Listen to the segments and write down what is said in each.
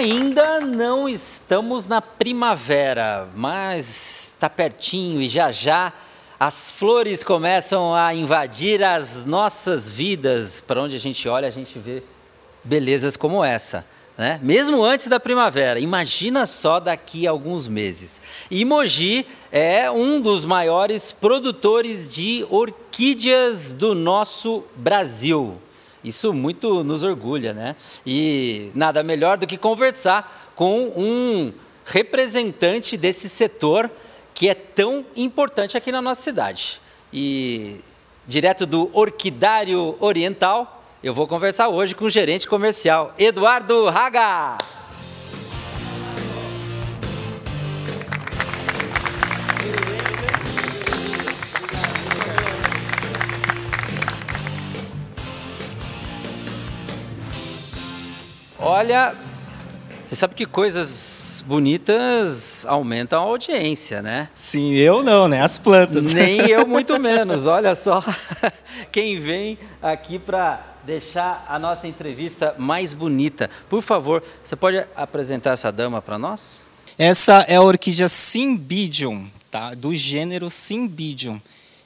Ainda não estamos na primavera, mas está pertinho e já já as flores começam a invadir as nossas vidas. Para onde a gente olha, a gente vê belezas como essa. Né? Mesmo antes da primavera, imagina só daqui a alguns meses. E Mogi é um dos maiores produtores de orquídeas do nosso Brasil. Isso muito nos orgulha, né? E nada melhor do que conversar com um representante desse setor que é tão importante aqui na nossa cidade. E direto do Orquidário Oriental, eu vou conversar hoje com o gerente comercial, Eduardo Raga. Olha, você sabe que coisas bonitas aumentam a audiência, né? Sim, eu não, né? As plantas. Nem eu, muito menos. Olha só quem vem aqui para deixar a nossa entrevista mais bonita. Por favor, você pode apresentar essa dama para nós? Essa é a orquídea Cymbidium, tá? Do gênero Cymbidium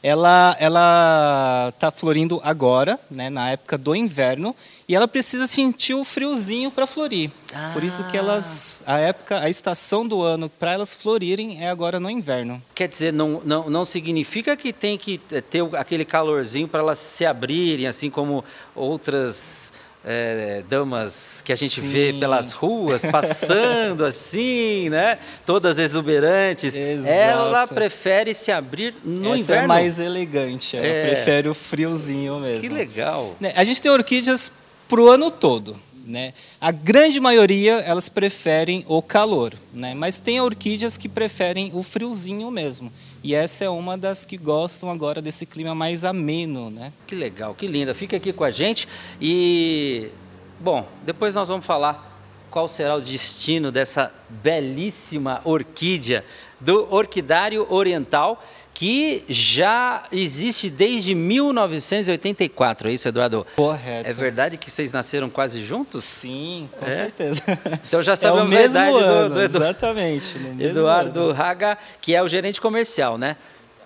ela ela está florindo agora, né, na época do inverno, e ela precisa sentir o friozinho para florir. Ah. Por isso que elas a época, a estação do ano para elas florirem é agora no inverno. Quer dizer, não, não, não significa que tem que ter aquele calorzinho para elas se abrirem, assim como outras é, damas que a gente Sim. vê pelas ruas passando assim, né? Todas exuberantes. Exato. Ela prefere se abrir no Essa é inverno. é mais elegante. Ela é. prefere o friozinho mesmo. Que legal. Né, a gente tem orquídeas pro ano todo. Né? A grande maioria elas preferem o calor, né? mas tem orquídeas que preferem o friozinho mesmo. E essa é uma das que gostam agora desse clima mais ameno. Né? Que legal, que linda. Fica aqui com a gente e, bom, depois nós vamos falar qual será o destino dessa belíssima orquídea do Orquidário Oriental que já existe desde 1984, é isso, Eduardo? Correto. É verdade que vocês nasceram quase juntos? Sim, com é? certeza. Então já sabemos é o mesmo a idade ano, do, do Edu... Exatamente. Eduardo ano. Raga, que é o gerente comercial, né?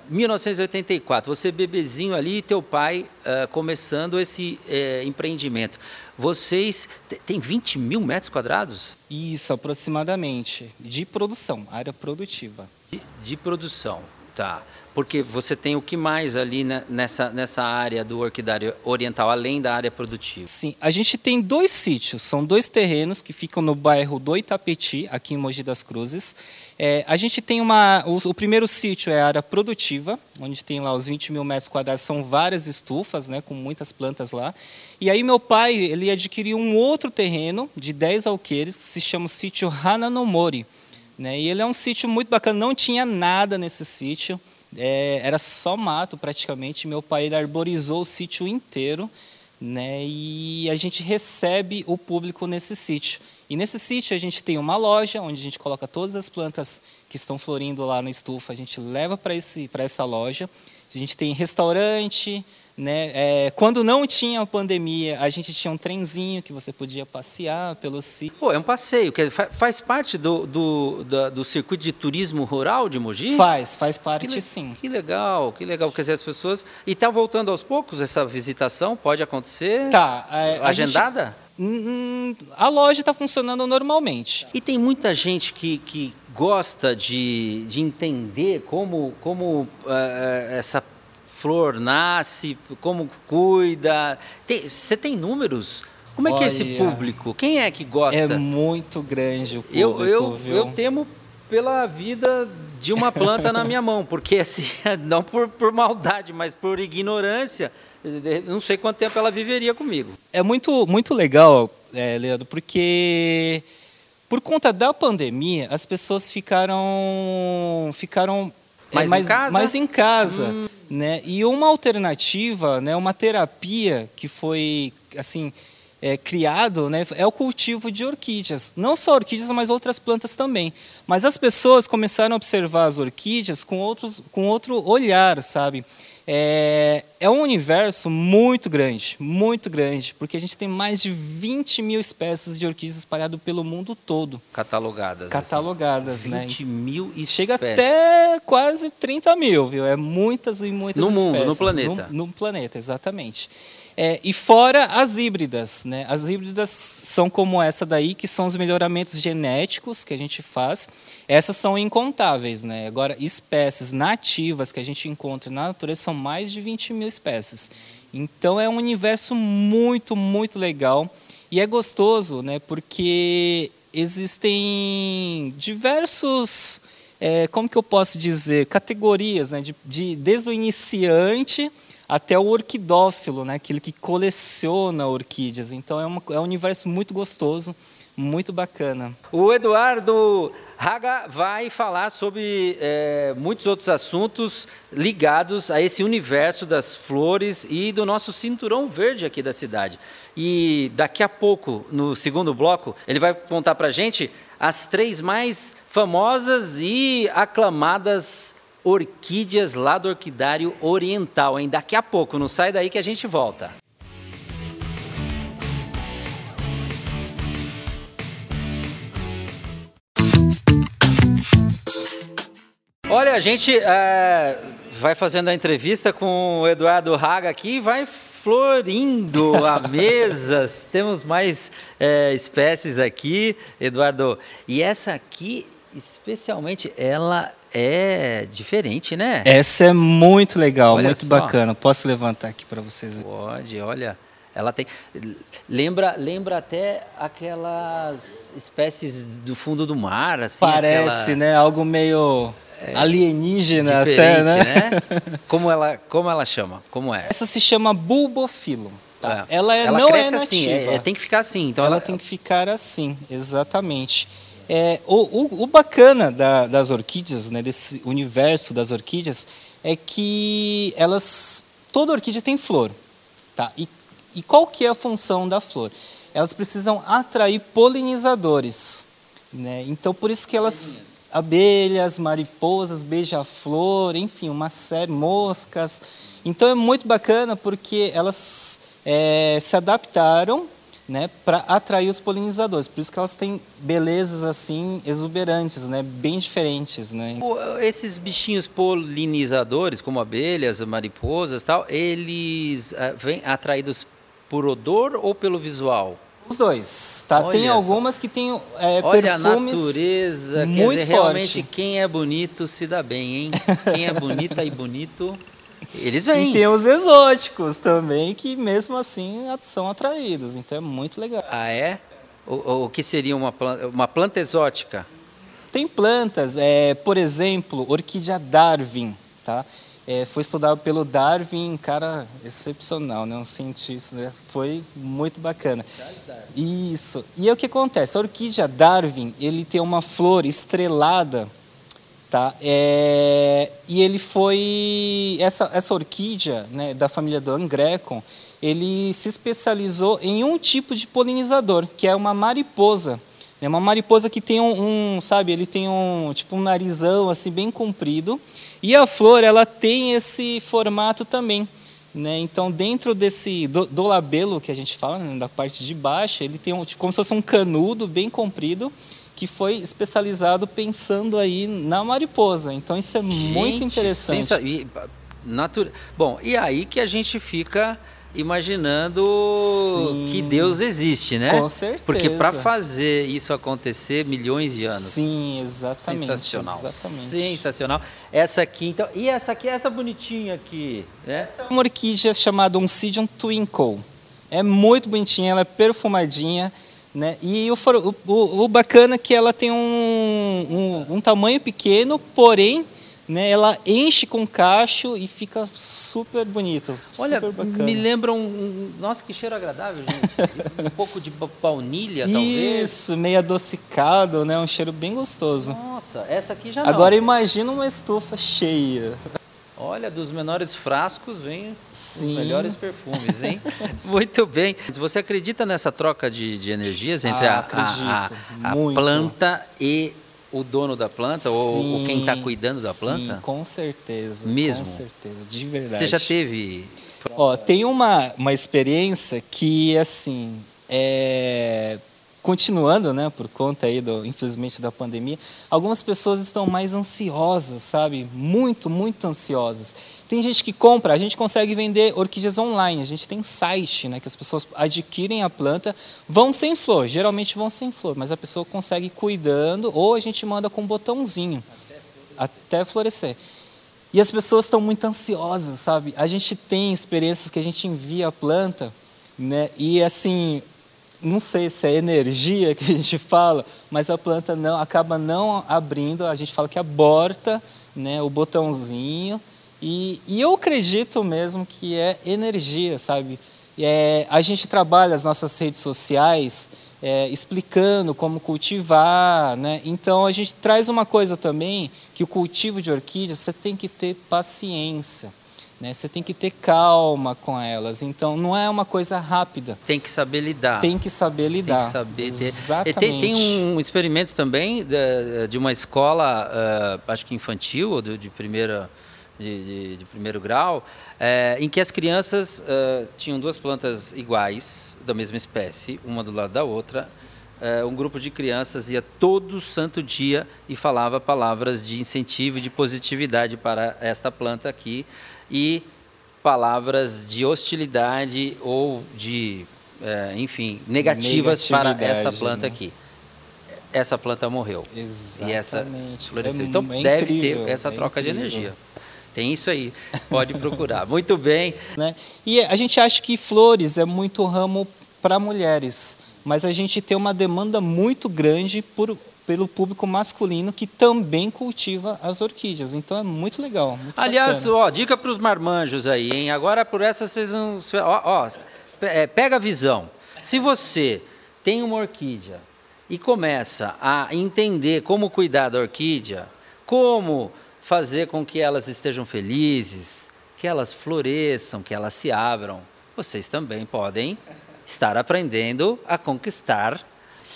1984, você bebezinho ali e teu pai uh, começando esse uh, empreendimento. Vocês têm 20 mil metros quadrados? Isso, aproximadamente, de produção, área produtiva. De, de produção, tá. Porque você tem o que mais ali nessa, nessa área do orquidário oriental, além da área produtiva? Sim, a gente tem dois sítios, são dois terrenos que ficam no bairro do Itapeti, aqui em Mogi das Cruzes. É, a gente tem uma. O, o, primeiro sítio é a área produtiva, onde tem lá os 20 mil metros quadrados, são várias estufas, né, com muitas plantas lá. E aí meu pai ele adquiriu um outro terreno de 10 alqueires, que se chama o sítio Hananomori. Né, e ele é um sítio muito bacana, não tinha nada nesse sítio é, era só mato praticamente. Meu pai ele arborizou o sítio inteiro, né? E a gente recebe o público nesse sítio. E nesse sítio a gente tem uma loja onde a gente coloca todas as plantas que estão florindo lá na estufa, a gente leva para essa loja. A gente tem restaurante, né? É, quando não tinha a pandemia, a gente tinha um trenzinho que você podia passear pelo sítio. Pô, é um passeio, que faz parte do, do, do, do, circuito de turismo rural de Mogi? Faz, faz parte que sim. Que legal, que legal. Quer dizer, as pessoas... E está voltando aos poucos essa visitação? Pode acontecer? Tá. É, Agendada? A, gente, hum, a loja está funcionando normalmente. E tem muita gente que, que gosta de, de entender como, como uh, essa flor nasce, como cuida. Tem, você tem números? Como é Olha, que é esse público? Quem é que gosta? É muito grande o público, eu, eu, viu? eu temo pela vida de uma planta na minha mão, porque assim, não por, por maldade, mas por ignorância, não sei quanto tempo ela viveria comigo. É muito, muito legal, é, Leandro, porque por conta da pandemia, as pessoas ficaram, ficaram mais, é, mais, em casa? Mais em casa hum. né? E uma alternativa, né, uma terapia que foi assim é, criado né, é o cultivo de orquídeas. Não só orquídeas, mas outras plantas também. Mas as pessoas começaram a observar as orquídeas com, outros, com outro olhar, sabe? É, é um universo muito grande, muito grande, porque a gente tem mais de 20 mil espécies de orquídeas espalhadas pelo mundo todo. Catalogadas. Assim. Catalogadas, assim. né? 20 mil espécies. Chega até quase 30 mil, viu? É muitas e muitas no espécies. Mundo, no planeta. No, no planeta, exatamente. É, e fora as híbridas, né? As híbridas são como essa daí, que são os melhoramentos genéticos que a gente faz. Essas são incontáveis, né? Agora, espécies nativas que a gente encontra na natureza são mais de 20 mil espécies. Então é um universo muito, muito legal. E é gostoso, né? Porque existem diversos, é, como que eu posso dizer, categorias, né? De, de, desde o iniciante até o orquidófilo, né? aquele que coleciona orquídeas. Então é, uma, é um universo muito gostoso, muito bacana. O Eduardo Raga vai falar sobre é, muitos outros assuntos ligados a esse universo das flores e do nosso cinturão verde aqui da cidade. E daqui a pouco, no segundo bloco, ele vai contar para gente as três mais famosas e aclamadas orquídeas lá do Orquidário Oriental, hein? Daqui a pouco, não sai daí que a gente volta. Olha, a gente é, vai fazendo a entrevista com o Eduardo Raga aqui, vai florindo a mesas. Temos mais é, espécies aqui, Eduardo. E essa aqui, especialmente, ela é diferente, né? Essa é muito legal, olha muito só. bacana. Posso levantar aqui para vocês? Pode, olha. Ela tem lembra lembra até aquelas espécies do fundo do mar, assim. Parece, aquela... né? Algo meio é, alienígena até, né? né? Como ela como ela chama? Como é? Essa se chama bulbofilo. Tá? É. Ela, é, ela não é nativa. Assim, é, tem que ficar assim. Então ela, ela tem que ficar assim, exatamente. É, o, o, o, bacana da, das orquídeas, né, desse universo das orquídeas, é que elas, toda orquídea tem flor, tá? E, e qual que é a função da flor? Elas precisam atrair polinizadores, né? Então por isso que elas abelhas, mariposas, beija-flor, enfim, uma série, moscas. Então é muito bacana porque elas é, se adaptaram né, para atrair os polinizadores. Por isso que elas têm belezas assim exuberantes, né, bem diferentes, né. Esses bichinhos polinizadores, como abelhas, mariposas, tal, eles uh, vêm atraídos por odor ou pelo visual? Os dois, tá? Olha tem algumas só. que têm é, Olha perfumes a natureza, muito dizer, forte. realmente quem é bonito se dá bem, hein? Quem é bonita e bonito eles vêm. E tem os exóticos também, que mesmo assim são atraídos. Então é muito legal. Ah, é? O, o que seria uma planta, uma planta exótica? Tem plantas, é, por exemplo, orquídea Darwin, tá? É, foi estudado pelo Darwin, cara excepcional, né? um cientista, né? foi muito bacana. Isso. E é o que acontece? A orquídea Darwin, ele tem uma flor estrelada Tá? É, e ele foi essa, essa orquídea né, da família do Angrecon, ele se especializou em um tipo de polinizador, que é uma mariposa. É uma mariposa que tem um, um, sabe, ele tem um tipo um narizão assim bem comprido, e a flor ela tem esse formato também. Né? Então, dentro desse do, do labelo que a gente fala, né, da parte de baixo, ele tem um, como se fosse um canudo bem comprido, que foi especializado pensando aí na mariposa. Então isso é gente, muito interessante. Sensa... E, natura... Bom, e aí que a gente fica imaginando Sim, que Deus existe, né? Com certeza. Porque para fazer isso acontecer, milhões de anos. Sim, exatamente. Sensacional. Exatamente. Sensacional. Essa aqui, então. E essa aqui, essa bonitinha aqui, né? Essa é uma orquídea chamada Oncidium Twinkle. É muito bonitinha, ela é perfumadinha. Né? E o, o, o, bacana é que ela tem um, um, um tamanho pequeno, porém né, ela enche com cacho e fica super bonito. Olha, super me lembra um, Nossa, que cheiro agradável, gente. um pouco de baunilha, talvez. Isso, meio adocicado, né? Um cheiro bem gostoso. Nossa, essa aqui já não. Agora imagina uma estufa cheia. Olha, dos menores frascos vem Sim. os melhores perfumes, hein? Muito bem. Você acredita nessa troca de, de energias entre Ah, a- a, a, a planta e o dono da planta, ou, ou quem está Sim, cuidando da Sim, planta? com certeza. Mesmo? Com certeza, de verdade. Você já teve. Ó, tem uma, uma experiência que, assim, é... continuando, né, por conta aí, do, infelizmente, da pandemia, algumas pessoas estão mais ansiosas, sabe? Muito, muito ansiosas. Tem gente que compra, a gente consegue vender orquídeas online, a gente tem site, né, que as pessoas adquirem a planta, vão sem flor, geralmente vão sem flor, mas a pessoa consegue cuidando, ou a gente manda com um botãozinho, até florescer. E as pessoas estão muito ansiosas, sabe? A gente tem experiências que a gente envia a planta, né? E assim, não sei se é energia que a gente fala, mas a planta não acaba não abrindo, a gente fala que aborta, né, o botãozinho. E, e eu acredito mesmo que é energia, sabe? É, a gente trabalha as nossas redes sociais é, explicando como cultivar, né? Então a gente traz uma coisa também que o cultivo de orquídeas você tem que ter paciência, né? Você tem que ter calma com elas. Então não é uma coisa rápida. Tem que saber lidar. Tem que saber lidar. Tem que saber. Exatamente. Tem, tem um experimento também de, de uma escola, eh, acho que infantil, ou de, de primeira, de, de- primeiro grau, eh, em que as crianças eh, tinham duas plantas iguais, da mesma espécie, uma do lado da outra. Eh, um grupo de crianças ia todo santo dia e falava palavras de incentivo e de positividade para esta planta aqui e palavras de hostilidade ou de, eh, enfim, negativas para esta planta né? aqui. Essa planta morreu. E essa Exatamente. floresceu. É então é deve incrível, ter essa é troca de incrível. energia. Tem isso aí. Pode procurar. Muito bem. né? E a gente acha que flores é muito ramo para mulheres, mas a gente tem uma demanda muito grande por, pelo público masculino que também cultiva as orquídeas. Então é muito legal. muito Aliás, ó, dica para os marmanjos aí, hein? Agora por essa vocês não. Ó, ó, é, pega a visão. Se você tem uma orquídea e começa a entender como cuidar da orquídea, como fazer com que elas estejam felizes, que elas floresçam, que elas se abram, vocês também podem estar aprendendo a conquistar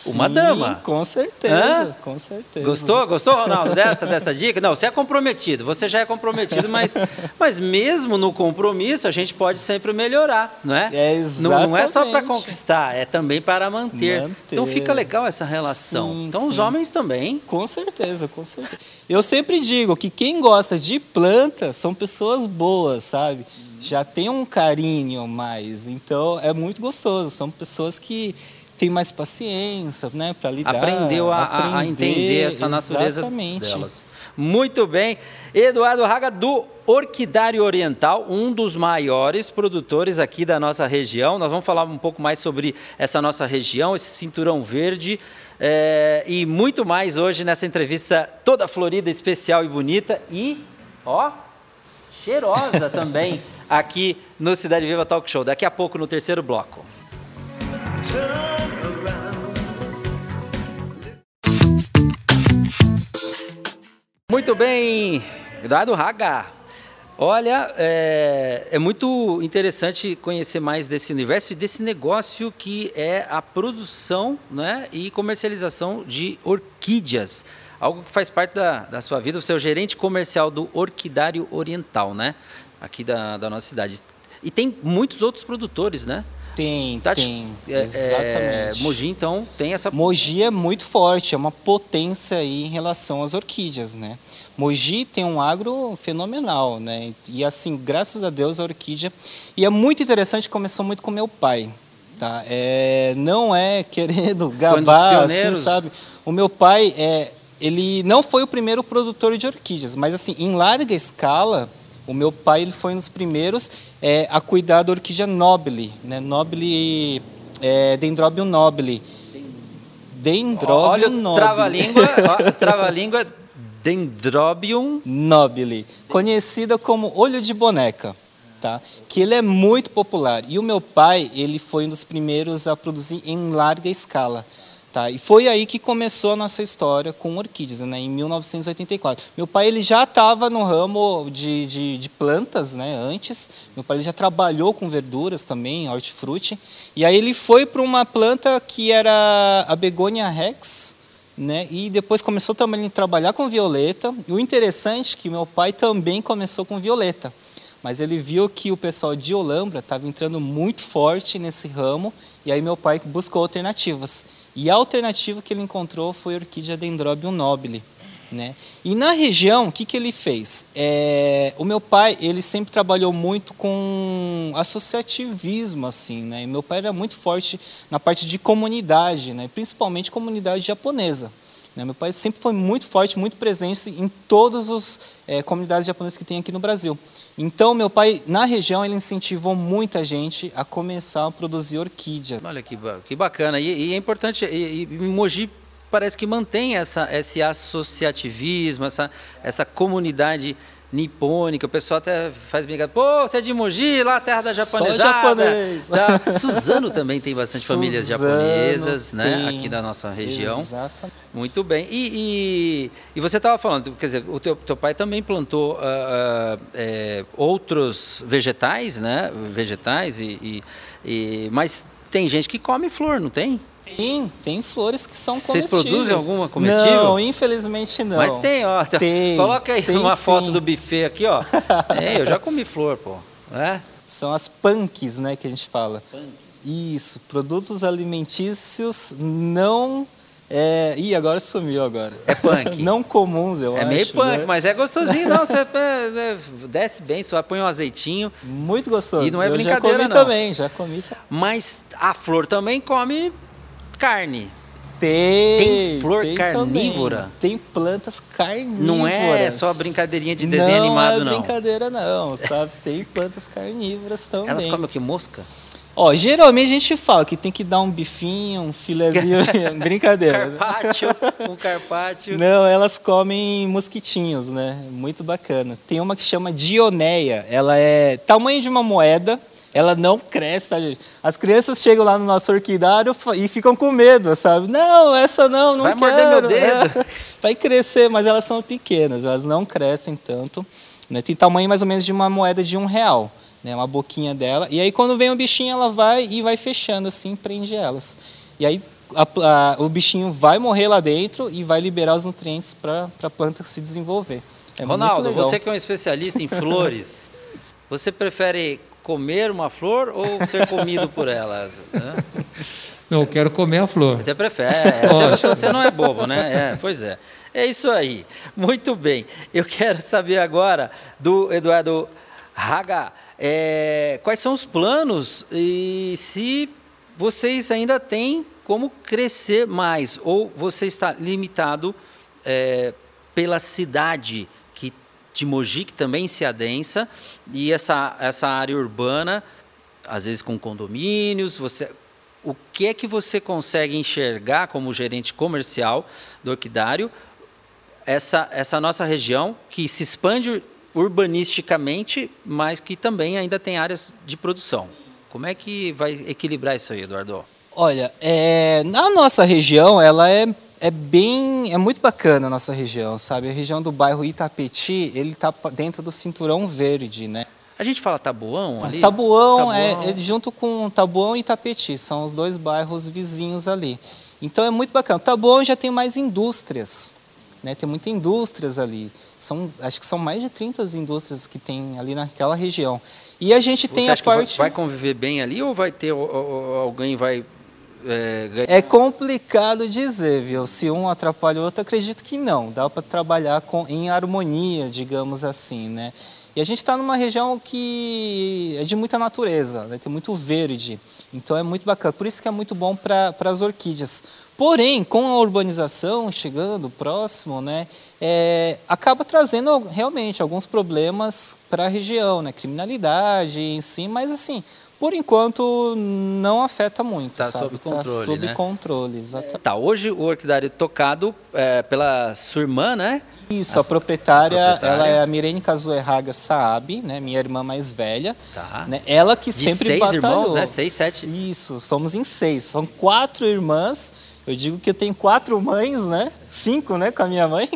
uma Sim, dama. Com certeza, Hã? com certeza. Gostou? Gostou, Ronaldo, dessa, dessa dica? Não, você é comprometido, você já é comprometido, mas, mas mesmo no compromisso a gente pode sempre melhorar, não é? É, não, não é só para conquistar, é também para manter. Manter. Então fica legal essa relação. Sim, então os sim. homens também. Com certeza, com certeza. Eu sempre digo que quem gosta de planta são pessoas boas, sabe? Já tem um carinho mais, então é muito gostoso. São pessoas que têm mais paciência, né, para lidar. Aprendeu a, a- a aprender, entender essa natureza exatamente. delas. Muito bem. Eduardo Raga, do Orquidário Oriental, um dos maiores produtores aqui da nossa região. Nós vamos falar um pouco mais sobre essa nossa região, esse cinturão verde. eh, e muito mais hoje nessa entrevista toda florida, especial e bonita. E, ó, cheirosa também aqui no Cidade Viva Talk Show. Daqui a pouco no terceiro bloco. Muito bem, Eduardo Raga. Olha, é, é muito interessante conhecer mais desse universo e desse negócio que é a produção né, e comercialização de orquídeas. Algo que faz parte da, da sua vida. Você é o gerente comercial do Orquidário Oriental, né? Aqui da, da nossa cidade. E tem muitos outros produtores, né? Tem, tem, é, é, exatamente. Mogi, então, tem essa Mogi é muito forte, é uma potência aí em relação às orquídeas, né? Mogi tem um agro fenomenal, né? E assim, graças a Deus a orquídea e é muito interessante, começou muito com meu pai, tá? É, não é querendo gabar, assim, sabe? O meu pai é, ele não foi o primeiro produtor de orquídeas, mas assim, em larga escala, o meu pai ele foi um dos primeiros é, a cuidar da orquídea nobile, né? Nobile, é, Dendrobium nobile. Dendrobium Olha nobile. trava-língua, trava-língua Dendrobium. nobile, conhecida como olho de boneca, tá? Que ele é muito popular. E o meu pai, ele foi um dos primeiros a produzir em larga escala. Tá? E foi aí que começou a nossa história com orquídeas, né? em 1984. Meu pai ele já estava no ramo de, de, de, plantas né? antes, meu pai ele já trabalhou com verduras também, hortifruti, e aí ele foi para uma planta que era a Begonia rex, né? e depois começou também a trabalhar com violeta. E o interessante é que meu pai também começou com violeta, mas ele viu que o pessoal de Olambra estava entrando muito forte nesse ramo, e aí meu pai buscou alternativas. E a alternativa que ele encontrou foi a orquídea Dendrobium nobile. Né? E na região, o que, que ele fez? É, o meu pai, ele sempre trabalhou muito com associativismo, assim, né? E meu pai era muito forte na parte de comunidade, né? Principalmente comunidade japonesa. Né? Meu pai sempre foi muito forte, muito presente em todas as é, comunidades japonesas que tem aqui no Brasil. Então, meu pai, na região, ele incentivou muita gente a começar a produzir orquídea. Olha que, que bacana. E, e é importante, e, e Mogi parece que mantém essa, esse associativismo, essa, essa comunidade nipônica, o pessoal até faz brincadeira, pô, você é de Mogi, lá terra da japonesada. Só japonês. Da... Suzano também tem bastante famílias japonesas, né, aqui da nossa região. Exatamente. Muito bem. E, e, e você estava falando, quer dizer, o teu, teu pai também plantou uh, uh, é, outros vegetais, né, vegetais, e, e, mas tem gente que come flor, não tem? Tem, tem flores que são comestíveis. Vocês produzem alguma comestível? Não, infelizmente não. Mas tem, ó. Tem, Coloca aí tem uma sim. foto do buffet aqui, ó. é, eu já comi flor, pô. É? São as punks, né, que a gente fala. Punks. Isso, produtos alimentícios não... É... Ih, agora sumiu agora. É punk. não comuns, eu é acho. É meio punk, né? mas é gostosinho, não. Você é, desce bem, só põe um azeitinho. Muito gostoso. E não é eu brincadeira, já comi não. também, já comi. Mas a flor também come carne. Tem. Tem flor tem carnívora? Também. Tem plantas carnívoras. Não é só brincadeirinha de desenho não animado, é não. brincadeira, não, sabe? Tem plantas carnívoras também. Elas comem o que? Mosca? Ó, geralmente a gente fala que tem que dar um bifinho, um filezinho, brincadeira. Carpaccio, um carpaccio. Não, elas comem mosquitinhos, né? Muito bacana. Tem uma que chama Dioneia. Ela é tamanho de uma moeda, ela não cresce, tá, gente? As crianças chegam lá no nosso orquidário e ficam com medo, sabe? Não, essa não, não Vai quero. morder meu dedo. É, vai crescer, mas elas são pequenas, elas não crescem tanto. Né? Tem tamanho mais ou menos de uma moeda de um real, né? Uma boquinha dela. E aí quando vem o bichinho, ela vai e vai fechando assim, prende elas. E aí a, a, o bichinho vai morrer lá dentro e vai liberar os nutrientes para a planta se desenvolver. É Ronaldo, você que é um especialista em flores, você prefere comer uma flor ou ser comido por elas? Né? Não, eu quero comer a flor. Você prefere. É, você, você não é bobo, né? É, pois é. É isso aí. Muito bem. Eu quero saber agora do Eduardo Raga, é, quais são os planos e se vocês ainda têm como crescer mais ou você está limitado é, pela cidade de Mogi, que também se adensa, e essa, essa área urbana, às vezes com condomínios, você, o que é que você consegue enxergar como gerente comercial do orquidário, essa, essa nossa região que se expande urbanisticamente, mas que também ainda tem áreas de produção. Como é que vai equilibrar isso aí, Eduardo? Olha, é, na nossa região, ela é, é bem, é muito bacana a nossa região, sabe? A região do bairro Itapeti, ele está dentro do cinturão verde, né? A gente fala Tabuão ali? Tabuão, Tabuão. É, é junto com Tabuão e Itapeti, são os dois bairros vizinhos ali. Então é muito bacana. Tabuão já tem mais indústrias, né? Tem muitas indústrias ali. São, acho que são mais de 30 indústrias que tem ali naquela região. E a gente tem Você a acha que vai- parte vai conviver bem ali ou vai ter alguém vai é? É complicado dizer, viu? Se um atrapalha o outro, acredito que não. Dá para trabalhar com, em harmonia, digamos assim, né? E a gente está numa região que é de muita natureza, né? tem muito verde, então é muito bacana. Por isso que é muito bom para as orquídeas. Porém, com a urbanização chegando próximo, né, é, acaba trazendo realmente alguns problemas para a região, né? criminalidade em si, mas assim, por enquanto não afeta muito. Tá sabe? sob controle, Tá sob né? controle, exatamente. Tá, hoje o orquidário tocado é, pela sua irmã, né? Isso, a proprietária, a proprietária. ela é a Mirene Kazuerraga Saab, né, minha irmã mais velha. Tá. Né, ela que De sempre seis batalhou. irmãos, né? Seis, sete? Isso, somos em seis. São quatro irmãs Eu digo que eu tenho quatro mães, né? Cinco, né, com a minha mãe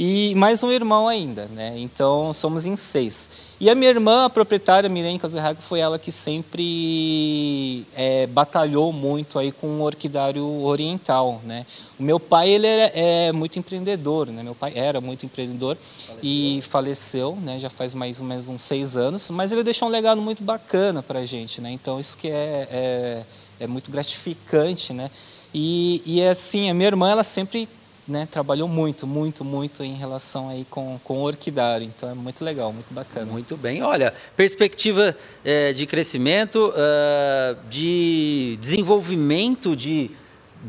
e mais um irmão ainda, né? Então somos em seis. E a minha irmã, a proprietária Miren Kazuhaga, foi ela que sempre é, batalhou muito aí com o orquidário oriental, né? O meu pai ele é, é muito empreendedor, né? Meu pai era muito empreendedor faleceu. e faleceu, né? Já faz mais ou menos uns seis anos, mas ele deixou um legado muito bacana para a gente, né? Então isso que é, é, é muito gratificante, né? E, e assim, a minha irmã ela sempre né, trabalhou muito, muito, muito em relação aí com, com o orquidário. Então é muito legal, muito bacana. Muito bem. Olha, perspectiva é, de crescimento, uh, de desenvolvimento de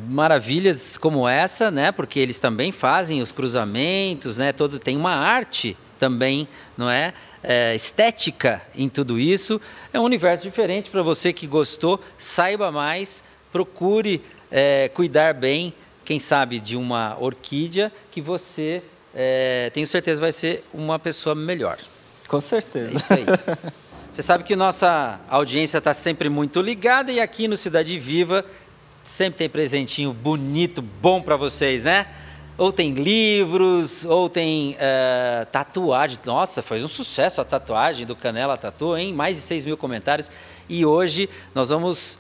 maravilhas como essa, né? Porque eles também fazem os cruzamentos, né? Todo tem uma arte também, não é? é estética em tudo isso. É um universo diferente para você que gostou. Saiba mais, procure é, cuidar bem quem sabe, de uma orquídea que você, é, tenho certeza, vai ser uma pessoa melhor. Com certeza. É isso aí. Você sabe que nossa audiência está sempre muito ligada e aqui no Cidade Viva sempre tem presentinho bonito, bom para vocês, né? Ou tem livros, ou tem uh, tatuagem. Nossa, foi um sucesso a tatuagem do Canela Tatu, hein? Mais de 6 mil comentários. E hoje nós vamos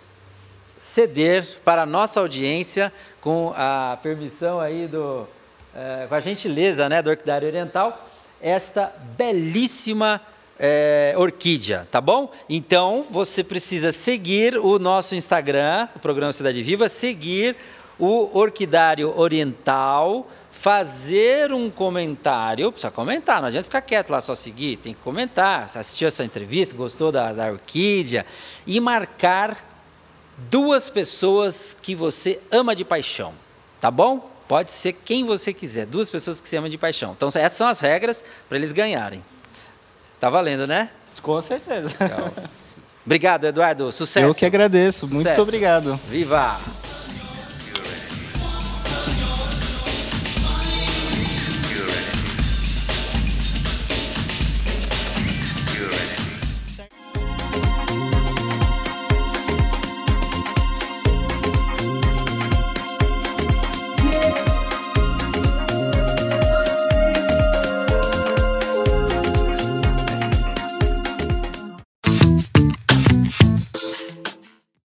ceder para a nossa audiência com a permissão aí do, é, com a gentileza né, do Orquidário Oriental, esta belíssima é, orquídea, tá bom? Então você precisa seguir o nosso Instagram, o programa Cidade Viva, seguir o Orquidário Oriental, fazer um comentário, precisa comentar, não adianta ficar quieto lá só seguir, tem que comentar, assistiu essa entrevista, gostou da, da orquídea, e marcar duas pessoas que você ama de paixão, tá bom? Pode ser quem você quiser, duas pessoas que você ama de paixão. Então, essas são as regras para eles ganharem. Tá valendo, né? Com certeza. Obrigado, Eduardo. Sucesso. Eu que agradeço. Muito Sucesso. obrigado. Viva!